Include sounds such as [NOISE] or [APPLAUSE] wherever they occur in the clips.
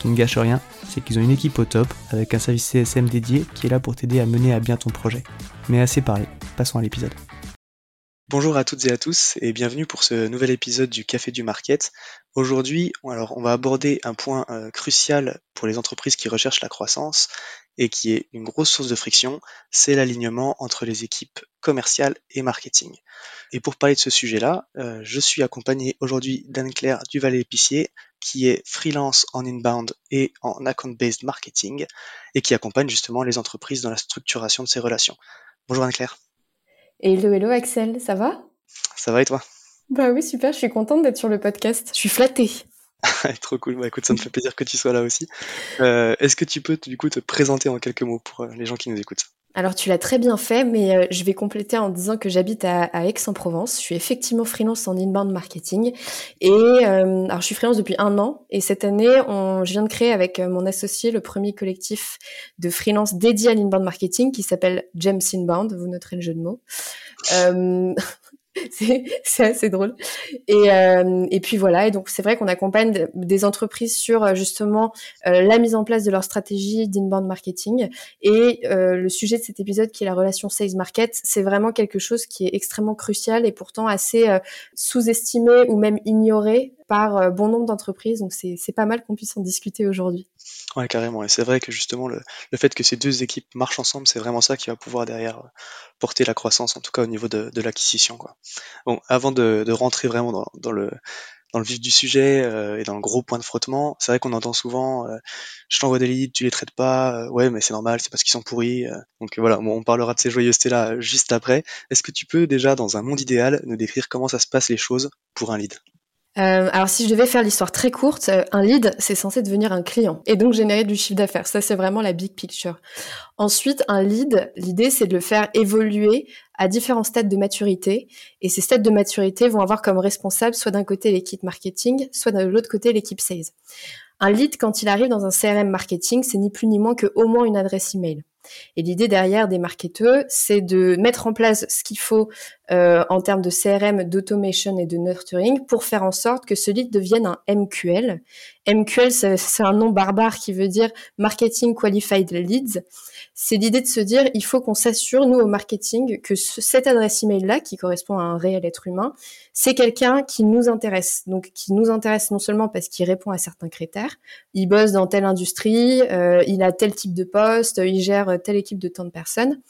Qui ne gâche rien, c'est qu'ils ont une équipe au top avec un service CSM dédié qui est là pour t'aider à mener à bien ton projet. Mais assez parlé, passons à l'épisode. Bonjour à toutes et à tous et bienvenue pour ce nouvel épisode du Café du Market. Aujourd'hui, on va aborder un point euh, crucial pour les entreprises qui recherchent la croissance et qui est une grosse source de friction, c'est l'alignement entre les équipes commerciales et marketing. Et pour parler de ce sujet-là, euh, je suis accompagné aujourd'hui d'Anne-Claire Duvalet-Épicier, qui est freelance en inbound et en account-based marketing, et qui accompagne justement les entreprises dans la structuration de ces relations. Bonjour Anne-Claire. Hello, hello Axel, ça va? Ça va et toi? Bah oui, super, je suis contente d'être sur le podcast. Je suis flattée. [LAUGHS] Trop cool, bah écoute, ça me fait plaisir que tu sois là aussi. Euh, Est-ce que tu peux du coup te présenter en quelques mots pour euh, les gens qui nous écoutent? Alors tu l'as très bien fait, mais euh, je vais compléter en disant que j'habite à, à, Aix-en-Provence. Je suis effectivement freelance en inbound marketing et euh, alors je suis freelance depuis un an et cette année, on, je viens de créer avec euh, mon associé le premier collectif de freelance dédié à l'inbound marketing qui s'appelle James Inbound. Vous noterez le jeu de mots. Euh, [LAUGHS] [LAUGHS] c'est assez drôle. Et, euh, et puis voilà, et donc c'est vrai qu'on accompagne des entreprises sur euh, justement euh, la mise en place de leur stratégie d'inbound marketing. Et euh, le sujet de cet épisode, qui est la relation sales market, c'est vraiment quelque chose qui est extrêmement crucial et pourtant assez euh, sous-estimé ou même ignoré par euh, bon nombre d'entreprises. Donc c'est pas mal qu'on puisse en discuter aujourd'hui. Ouais, carrément. Et c'est vrai que justement, le, fait que ces deux équipes marchent ensemble, c'est vraiment ça qui va pouvoir derrière porter la croissance, en tout cas au niveau de, l'acquisition. Bon, avant de, rentrer vraiment dans, le vif du sujet euh, et dans le gros point de frottement, c'est vrai qu'on entend souvent euh, je t'envoie des leads, tu les traites pas, euh, ouais mais c'est normal, c'est parce qu'ils sont pourris. Euh. donc voilà, on parlera de ces joyeusetés là juste après. Est-ce que tu peux déjà dans un monde idéal nous décrire comment ça se passe les choses pour un lead? Euh, alors si je devais faire l'histoire très courte, euh, un lead, c'est censé devenir un client et donc générer du chiffre d'affaires. Ça, c'est vraiment la big picture. Ensuite, un lead, l'idée, c'est de le faire évoluer à différents stades de maturité. Et ces stades de maturité vont avoir comme responsable soit d'un côté l'équipe marketing, soit de l'autre côté l'équipe sales. Un lead, quand il arrive dans un CRM marketing, c'est ni plus ni moins que au moins une adresse email. Et l'idée derrière des marketeurs, c'est de mettre en place ce qu'il faut euh, en termes de CRM, d'automation et de nurturing pour faire en sorte que ce lead devienne un MQL. MQL, c'est un nom barbare qui veut dire Marketing Qualified Leads. C'est l'idée de se dire, il faut qu'on s'assure, nous, au marketing, que ce, cette adresse email-là, qui correspond à un réel être humain, c'est quelqu'un qui nous intéresse. Donc, qui nous intéresse non seulement parce qu'il répond à certains critères, il bosse dans telle industrie, euh, il a tel type de poste, il gère telle équipe de tant de personnes,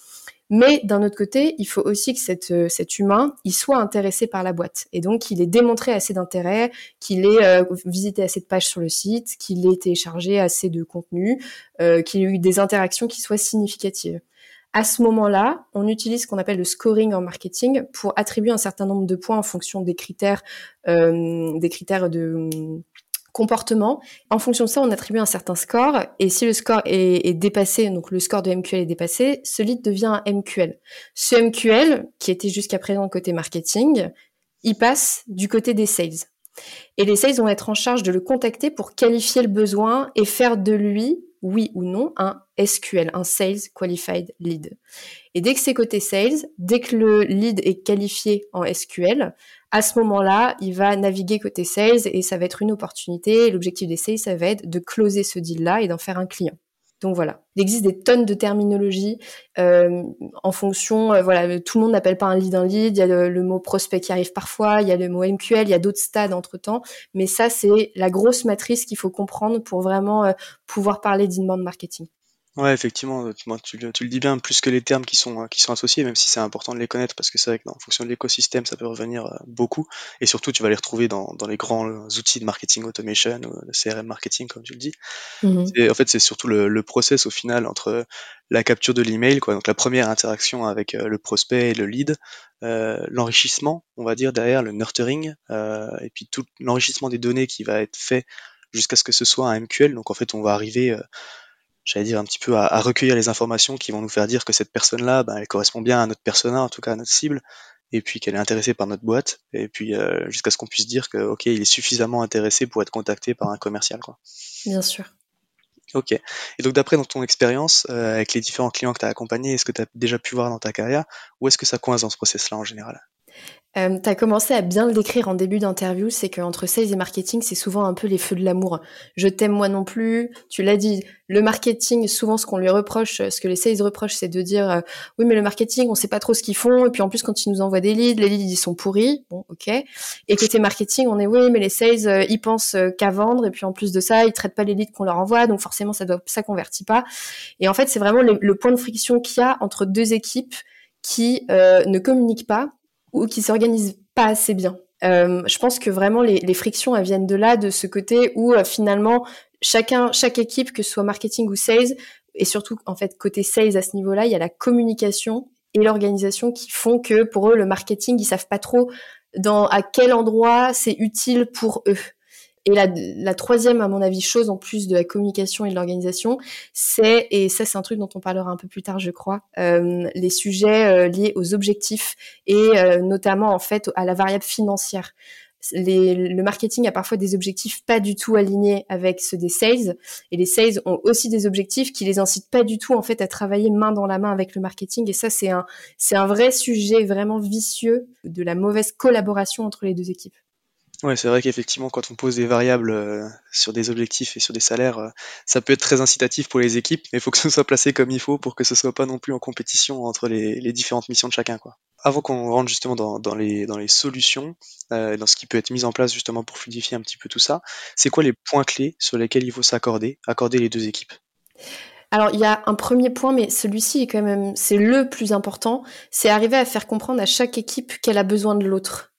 mais d'un autre côté, il faut aussi que euh, cet humain, il soit intéressé par la boîte. Et donc, qu'il ait démontré assez d'intérêt, qu'il ait euh, visité assez de pages sur le site, qu'il ait téléchargé assez de contenu, euh, qu'il ait eu des interactions qui soient significatives. À ce moment-là, on utilise ce qu'on appelle le scoring en marketing pour attribuer un certain nombre de points en fonction des critères, des critères de comportement. En fonction de ça, on attribue un certain score. Et si le score est, dépassé, donc le score de MQL est dépassé, ce lead devient un MQL. Ce MQL, qui était jusqu'à présent côté marketing, il passe du côté des sales. Et les sales vont être en charge de le contacter pour qualifier le besoin et faire de lui oui ou non, un SQL, un Sales Qualified Lead. Et dès que c'est côté Sales, dès que le lead est qualifié en SQL, à ce moment-là, il va naviguer côté Sales et ça va être une opportunité. L'objectif des Sales, ça va être de closer ce deal-là et d'en faire un client. Donc voilà, il existe des tonnes de terminologie euh, en fonction, euh, voilà, tout le monde n'appelle pas un lead un lead, il y a le, mot prospect qui arrive parfois, il y a le mot MQL, il y a d'autres stades entre-temps, mais ça c'est la grosse matrice qu'il faut comprendre pour vraiment euh, pouvoir parler d'inbound marketing. Ouais, effectivement, tu, tu, le dis bien, plus que les termes qui sont, qui sont associés, même si c'est important de les connaître, parce que c'est vrai qu'en fonction de l'écosystème, ça peut revenir euh, beaucoup. Et surtout, tu vas les retrouver dans, dans les grands outils de marketing automation ou de CRM marketing, comme tu le dis. Mmh et en fait, c'est surtout le, le, process au final entre la capture de l'email, quoi, donc la première interaction avec euh, le prospect et le lead, euh, l'enrichissement, on va dire, derrière, le nurturing, euh, et puis tout l'enrichissement des données qui va être fait jusqu'à ce que ce soit un MQL. Donc en fait, on va arriver j'allais dire un petit peu à, recueillir les informations qui vont nous faire dire que cette personne-là, ben, elle correspond bien à notre persona, en tout cas à notre cible, et puis qu'elle est intéressée par notre boîte, et puis euh, jusqu'à ce qu'on puisse dire que ok, il est suffisamment intéressé pour être contacté par un commercial, quoi. Bien sûr. Ok. Et donc d'après dans ton expérience euh, avec les différents clients que tu as accompagnés, est-ce que tu as déjà pu voir dans ta carrière, ou est-ce que ça coince dans ce process-là en général? Euh, tu as commencé à bien le décrire en début d'interview, c'est qu'entre sales et marketing, c'est souvent un peu les feux de l'amour. Je t'aime moi non plus. Tu l'as dit, le marketing, souvent ce qu'on lui reproche, ce que les sales reprochent, c'est de dire euh, oui mais le marketing, on sait pas trop ce qu'ils font. Et puis en plus quand ils nous envoient des leads, les leads ils sont pourris. Bon ok. Et côté marketing, on est oui mais les sales euh, ils pensent euh, qu'à vendre et puis en plus de ça ils traitent pas les leads qu'on leur envoie, donc forcément ça doit ça convertit pas. Et en fait c'est vraiment le, point de friction qu'il y a entre deux équipes qui ne communiquent pas ou qui s'organisent pas assez bien. Euh, je pense que vraiment les, les, frictions elles viennent de là, de ce côté où euh, finalement chacun, chaque équipe, que ce soit marketing ou sales, et surtout en fait côté sales à ce niveau-là, il y a la communication et l'organisation qui font que pour eux le marketing ils savent pas trop dans à quel endroit c'est utile pour eux. Et la, la, troisième, à mon avis, chose en plus de la communication et de l'organisation, c'est, et ça c'est un truc dont on parlera un peu plus tard, je crois, euh, les sujets euh, liés aux objectifs et euh, notamment en fait à la variable financière. Les, le marketing a parfois des objectifs pas du tout alignés avec ceux des sales et les sales ont aussi des objectifs qui les incitent pas du tout en fait à travailler main dans la main avec le marketing et ça c'est un c'est un vrai sujet vraiment vicieux de la mauvaise collaboration entre les deux équipes. Ouais, c'est vrai qu'effectivement, quand on pose des variables euh, sur des objectifs et sur des salaires, euh, ça peut être très incitatif pour les équipes, mais il faut que ce soit placé comme il faut pour que ce soit pas non plus en compétition entre les, les différentes missions de chacun. Quoi. Avant qu'on rentre justement dans, dans, les, dans les solutions, euh, dans ce qui peut être mis en place justement pour fluidifier un petit peu tout ça, c'est quoi les points clés sur lesquels il faut s'accorder, accorder les deux équipes? Alors il y a un premier point, mais celui-ci est quand même c'est le plus important, c'est arriver à faire comprendre à chaque équipe qu'elle a besoin de l'autre.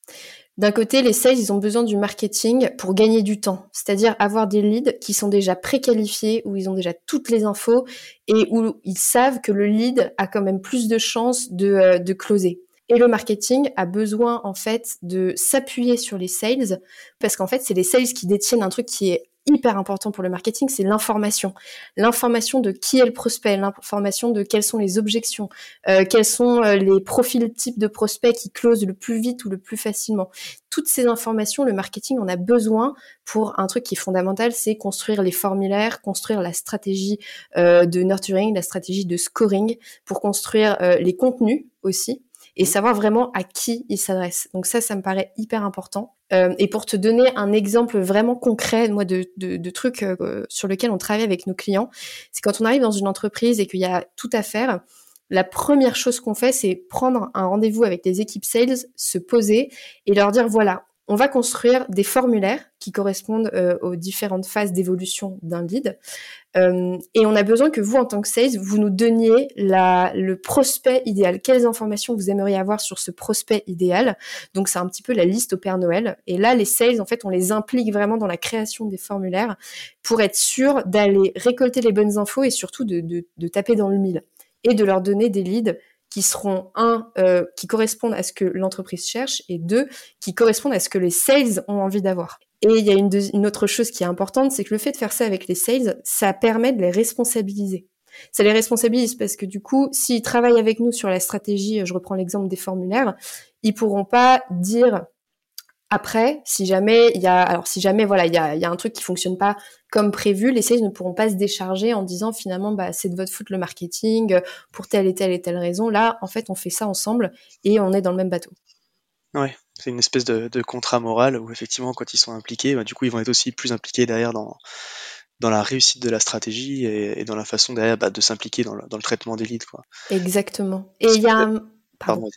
D'un côté, les sales, ils ont besoin du marketing pour gagner du temps, c'est-à-dire avoir des leads qui sont déjà préqualifiés, où ils ont déjà toutes les infos et où ils savent que le lead a quand même plus de chances de, euh, de closer. Et le marketing a besoin en fait de s'appuyer sur les sales parce qu'en fait c'est les sales qui détiennent un truc qui est hyper important pour le marketing, c'est l'information. L'information de qui est le prospect, l'information de quelles sont les objections, euh, quels sont euh, les profils types de prospects qui closent le plus vite ou le plus facilement. Toutes ces informations, le marketing en a besoin pour un truc qui est fondamental, c'est construire les formulaires, construire la stratégie euh, de nurturing, la stratégie de scoring, pour construire les contenus aussi et mmh. savoir vraiment à qui il s'adresse. Donc ça, ça me paraît hyper important. Euh, et pour te donner un exemple vraiment concret, moi, de, de, de trucs euh, sur lesquels on travaille avec nos clients, c'est quand on arrive dans une entreprise et qu'il y a tout à faire, la première chose qu'on fait, c'est prendre un rendez-vous avec des équipes sales, se poser et leur dire, voilà, on va construire des formulaires qui correspondent euh, aux différentes phases d'évolution d'un lead. Euh, et on a besoin que vous, en tant que sales, vous nous donniez le prospect idéal. Quelles informations vous aimeriez avoir sur ce prospect idéal? Donc, c'est un petit peu la liste au Père Noël. Et là, les sales, en fait, on les implique vraiment dans la création des formulaires pour être sûr d'aller récolter les bonnes infos et surtout de taper dans le mille et de leur donner des leads qui seront un euh, qui correspondent à ce que l'entreprise cherche et deux qui correspondent à ce que les sales ont envie d'avoir. Et il y a une, autre chose qui est importante, c'est que le fait de faire ça avec les sales, ça permet de les responsabiliser. Ça les responsabilise parce que du coup, s'ils travaillent avec nous sur la stratégie, je reprends l'exemple des formulaires, ils pourront pas dire Après, si jamais il y a, alors si jamais voilà, il y a, y a, un truc qui fonctionne pas comme prévu, les sales ne pourront pas se décharger en disant finalement bah c'est de votre faute le marketing pour telle et telle et telle raison. Là, en fait, on fait ça ensemble et on est dans le même bateau. Ouais, c'est une espèce de, de, contrat moral où effectivement quand ils sont impliqués, bah, du coup ils vont être aussi plus impliqués derrière dans dans la réussite de la stratégie et, et dans la façon derrière bah, de s'impliquer dans le, dans le traitement des leads quoi. Exactement. Et il y a un... Pardon. Pardon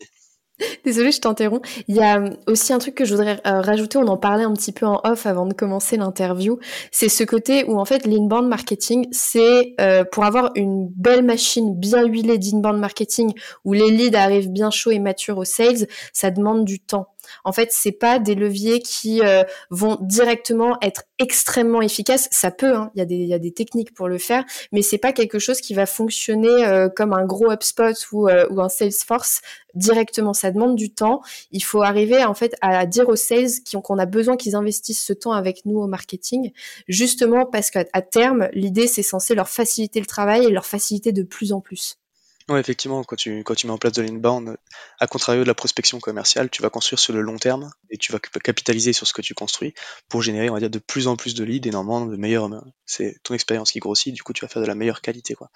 Désolée, je t'interromps. Il y a euh, aussi un truc que je voudrais euh, rajouter, on en parlait un petit peu en off avant de commencer l'interview, c'est ce côté où en fait l'inbound marketing, c'est euh, pour avoir une belle machine bien huilée d'inbound marketing, où les leads arrivent bien chauds et matures aux sales, ça demande du temps. En fait, c'est pas des leviers qui euh, vont directement être extrêmement efficaces. Ça peut, hein, il y, a des, y a des techniques pour le faire, mais c'est pas quelque chose qui va fonctionner euh, comme un gros HubSpot ou, euh, ou un Salesforce directement. Ça demande du temps. Il faut arriver en fait à dire aux sales qu'on a besoin qu'ils investissent ce temps avec nous au marketing, justement parce qu'à terme, l'idée c'est censé leur faciliter le travail et leur faciliter de plus en plus. Ouais, effectivement, quand tu, quand tu mets en place de l'inbound, à contrario de la prospection commerciale, tu vas construire sur le long terme et tu vas capitaliser sur ce que tu construis pour générer, on va dire, de plus en plus de leads et normalement de meilleurs. C'est ton expérience qui grossit, du coup, tu vas faire de la meilleure qualité, quoi.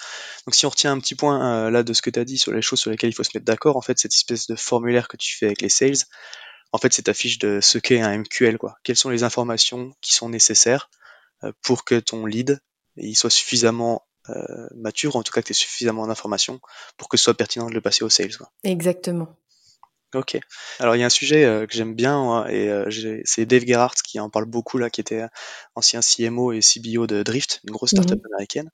Donc, si on retient un petit point euh, là de ce que tu as dit sur les choses sur lesquelles il faut se mettre d'accord, en fait, cette espèce de formulaire que tu fais avec les sales, en fait, c'est ta fiche de ce qu'est un MQL, quoi. Quelles sont les informations qui sont nécessaires euh, pour que ton lead il soit suffisamment mature, ou en tout cas que tu aies suffisamment d'informations pour que ce soit pertinent de le passer au sales. Quoi. Exactement. Ok. Alors il y a un sujet euh, que j'aime bien et euh, c'est Dave Gerhardt qui en parle beaucoup là, qui était ancien CMO et CBO de Drift, une grosse startup mmh américaine.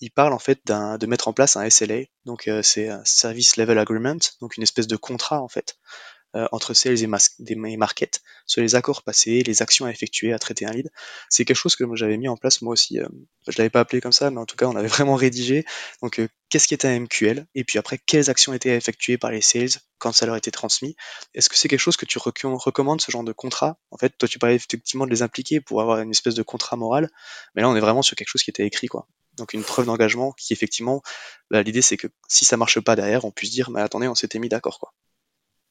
Il parle en fait de mettre en place un SLA, donc c'est un Service Level Agreement, donc une espèce de contrat en fait euh, entre sales et, et market sur les accords passés, les actions à effectuer, à traiter un lead. C'est quelque chose que j'avais mis en place moi aussi. Euh, je l'avais pas appelé comme ça, mais en tout cas on avait vraiment rédigé. Donc euh, qu'est-ce qui était un MQL et puis après quelles actions étaient effectuées par les sales quand ça leur était transmis? Est-ce que c'est quelque chose que tu recommandes ce genre de contrat? En fait, toi tu parlais effectivement de les impliquer pour avoir une espèce de contrat moral, mais là on est vraiment sur quelque chose qui était écrit quoi. Donc une preuve d'engagement qui effectivement, bah, l'idée c'est que si ça marche pas derrière, on puisse dire mais attendez, on s'était mis d'accord quoi.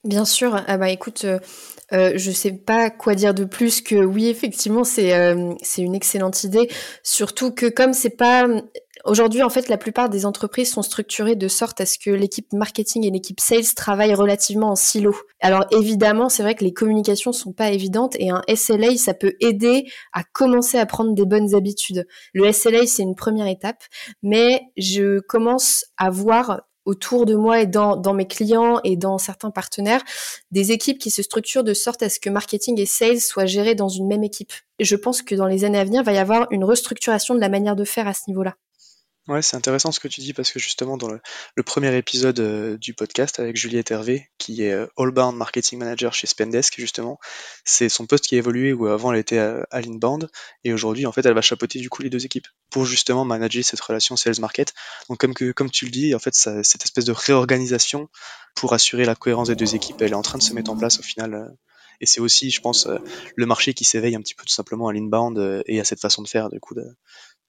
Bien sûr. Ah bah écoute, euh, euh, je sais pas quoi dire de plus que oui, effectivement, c'est euh, c'est une excellente idée. Surtout que comme c'est pas aujourd'hui en fait, la plupart des entreprises sont structurées de sorte à ce que l'équipe marketing et l'équipe sales travaillent relativement en silo. Alors évidemment, c'est vrai que les communications sont pas évidentes et un SLA ça peut aider à commencer à prendre des bonnes habitudes. Le SLA c'est une première étape, mais je commence à voir autour de moi et dans, mes clients et dans certains partenaires, des équipes qui se structurent de sorte à ce que marketing et sales soient gérés dans une même équipe. je pense que dans les années à venir, il va y avoir une restructuration de la manière de faire à ce niveau-là. Ouais, c'est intéressant ce que tu dis parce que justement dans le, premier épisode euh, du podcast avec Juliette Hervé, qui est euh, Allbound Marketing Manager chez Spendesk justement, c'est son poste qui a évolué où avant elle était à, à l'inbound et aujourd'hui en fait elle va chapeauter du coup les deux équipes pour justement manager cette relation sales market. Donc comme que comme tu le dis, en fait cette espèce de réorganisation pour assurer la cohérence des deux équipes, elle est en train de se mettre en place au final. Euh, et c'est aussi, je pense, le marché qui s'éveille un petit peu tout simplement à l'inbound et à cette façon de faire du coup de,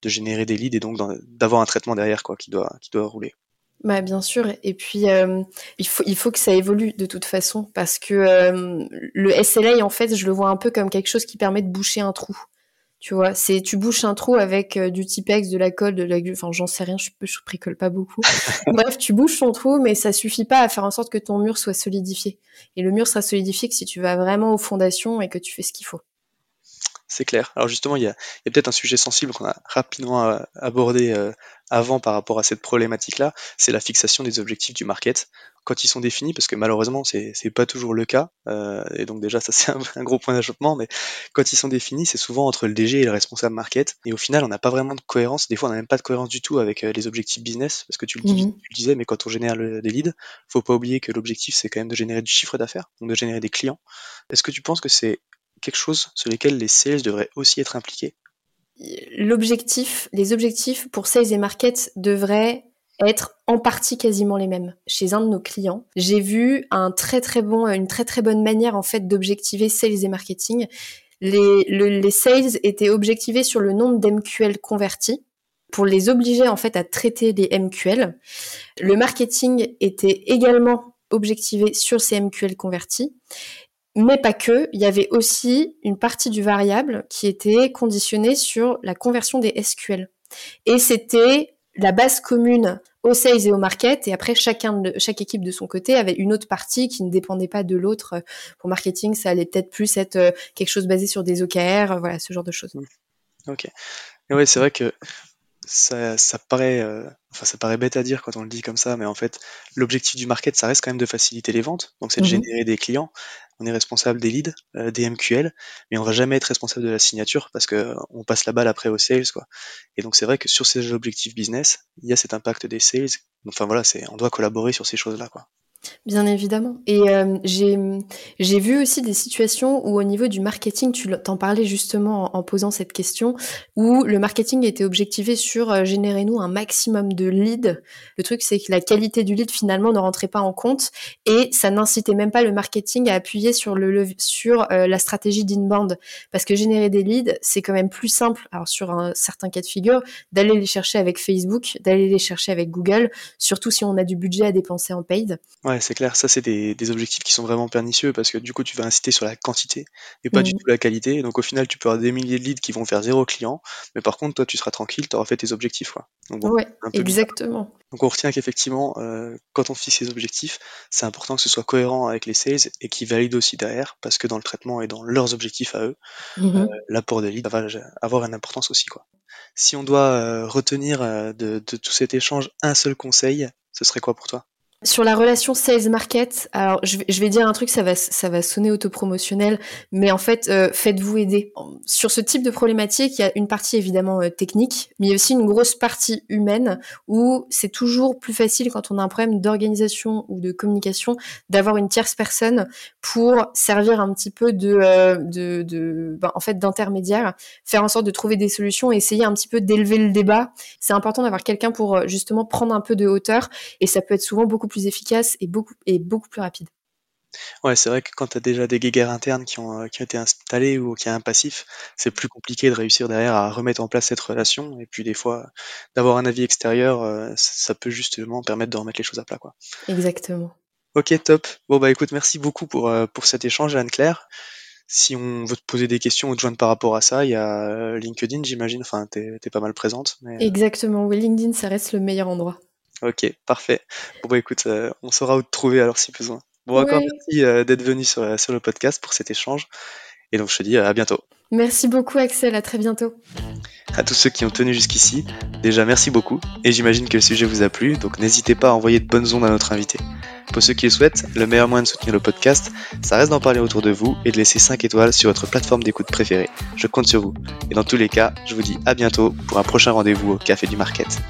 de générer des leads et donc d'avoir un traitement derrière quoi qui doit qui doit rouler. Bah bien sûr et puis euh, il faut il faut que ça évolue de toute façon parce que euh, le SLA en fait je le vois un peu comme quelque chose qui permet de boucher un trou. Tu vois, c'est tu bouches un trou avec euh, du Tipex, de la colle, de la enfin j'en sais rien, je, je bricole pas beaucoup. [LAUGHS] Bref, tu bouches ton trou, mais ça suffit pas à faire en sorte que ton mur soit solidifié. Et le mur sera solidifié que si tu vas vraiment aux fondations et que tu fais ce qu'il faut c'est clair. Alors justement, il y a, peut-être un sujet sensible qu'on a rapidement euh, abordé euh, avant par rapport à cette problématique-là, c'est la fixation des objectifs du market quand ils sont définis, parce que malheureusement c'est c'est pas toujours le cas, euh, et donc déjà ça [LAUGHS] c'est un, gros point d'achoppement, mais quand ils sont définis, c'est souvent entre le DG et le responsable market, et au final on n'a pas vraiment de cohérence. Des fois on n'a même pas de cohérence du tout avec les objectifs business, parce que tu le, dis, mmh tu le disais, mais quand on génère des leads, faut pas oublier que l'objectif c'est quand même de générer du chiffre d'affaires, donc de générer des clients. Est-ce que tu penses que c'est quelque chose sur lesquels les sales devraient aussi être impliqués? L'objectif, les objectifs pour sales et market devraient être en partie quasiment les mêmes chez un de nos clients. J'ai vu une très très bonne manière en fait d'objectiver sales et marketing. Les, les sales étaient objectivés sur le nombre d'MQL convertis pour les obliger en fait à traiter les MQL. Le marketing était également objectivé sur ces MQL convertis Mais pas que, il y avait aussi une partie du variable qui était conditionnée sur la conversion des SQL. Et c'était la base commune aux sales et au market, et après chacun chaque équipe de son côté avait une autre partie qui ne dépendait pas de l'autre. Pour marketing, ça allait peut-être plus être euh, quelque chose basé sur des OKR, voilà, ce genre de choses. Ok. Et c'est vrai que ça, ça paraît, euh, enfin, ça paraît bête à dire quand on le dit comme ça, mais en fait, l'objectif du market, ça reste quand même de faciliter les ventes. Donc, c'est de mhm. générer des clients. On est responsable des leads, euh, des MQL, mais on va jamais être responsable de la signature parce que euh, on passe la balle après aux sales, quoi. Et donc, c'est vrai que sur ces objectifs business, il y a cet impact des sales. Enfin, voilà, c'est, on doit collaborer sur ces choses-là, quoi. Bien évidemment. Et euh, j'ai vu aussi des situations où au niveau du marketing, tu t'en parlais justement en, posant cette question, où le marketing était objectivé sur euh, générer nous un maximum de leads. Le truc, c'est que la qualité du lead finalement ne rentrait pas en compte et ça n'incitait même pas le marketing à appuyer sur le sur euh, la stratégie d'inbound parce que générer des leads, c'est quand même plus simple. Alors sur un certain cas de figure, d'aller les chercher avec Facebook, d'aller les chercher avec Google, surtout si on a du budget à dépenser en paid. C'est clair. Ça, c'est des, objectifs qui sont vraiment pernicieux parce que du coup, tu vas inciter sur la quantité et pas du mmh. tout la qualité. Donc, au final, tu peux avoir des milliers de leads qui vont faire zéro client. Mais par contre, toi, tu seras tranquille, tu auras fait tes objectifs. Quoi. ouais, exactement. Donc, on retient qu'effectivement, euh, quand on fixe ses objectifs, c'est important que ce soit cohérent avec les sales et qu'ils valident aussi derrière parce que dans le traitement et dans leurs objectifs à eux, mmh euh, l'apport de leads va avoir une importance aussi. Quoi. Si on doit euh, retenir de tout cet échange un seul conseil, ce serait quoi pour toi? Sur la relation sales market, alors je vais, je vais, dire un truc, ça va, ça va sonner autopromotionnel, mais en fait, euh, faites-vous aider. Sur ce type de problématique, il y a une partie évidemment euh, technique, mais il y a aussi une grosse partie humaine où c'est toujours plus facile quand on a un problème d'organisation ou de communication d'avoir une tierce personne pour servir un petit peu de, euh, de, de ben, en fait, d'intermédiaire, faire en sorte de trouver des solutions et essayer un petit peu d'élever le débat. C'est important d'avoir quelqu'un pour justement prendre un peu de hauteur et ça peut être souvent beaucoup plus efficace et beaucoup, et beaucoup plus rapide. Ouais, c'est vrai que quand tu as déjà des guéguerres internes qui ont, qui ont été installés ou qui a un passif, c'est plus compliqué de réussir derrière à remettre en place cette relation. Et puis des fois, d'avoir un avis extérieur, euh, ça, peut justement permettre de remettre les choses à plat. Quoi. Exactement. Ok, top. Bon bah écoute, merci beaucoup pour, euh, pour cet échange, Anne-Claire. Si on veut te poser des questions ou te joindre par rapport à ça, il y a euh, LinkedIn, j'imagine. Enfin, t'es es pas mal présente. Exactement. Oui, LinkedIn, ça reste le meilleur endroit. Ok, parfait. Bon bah écoute, euh, on saura où te trouver alors si besoin. Bon, encore merci euh, d'être venu sur, euh, sur le podcast pour cet échange. Et donc je te dis à bientôt. Merci beaucoup Axel, à très bientôt. À tous ceux qui ont tenu jusqu'ici, déjà merci beaucoup, et j'imagine que le sujet vous a plu, donc n'hésitez pas à envoyer de bonnes ondes à notre invité. Pour ceux qui le souhaitent, le meilleur moyen de soutenir le podcast, ça reste d'en parler autour de vous et de laisser 5 étoiles sur votre plateforme d'écoute préférée. Je compte sur vous. Et dans tous les cas, je vous dis à bientôt pour un prochain rendez-vous au Café du Market.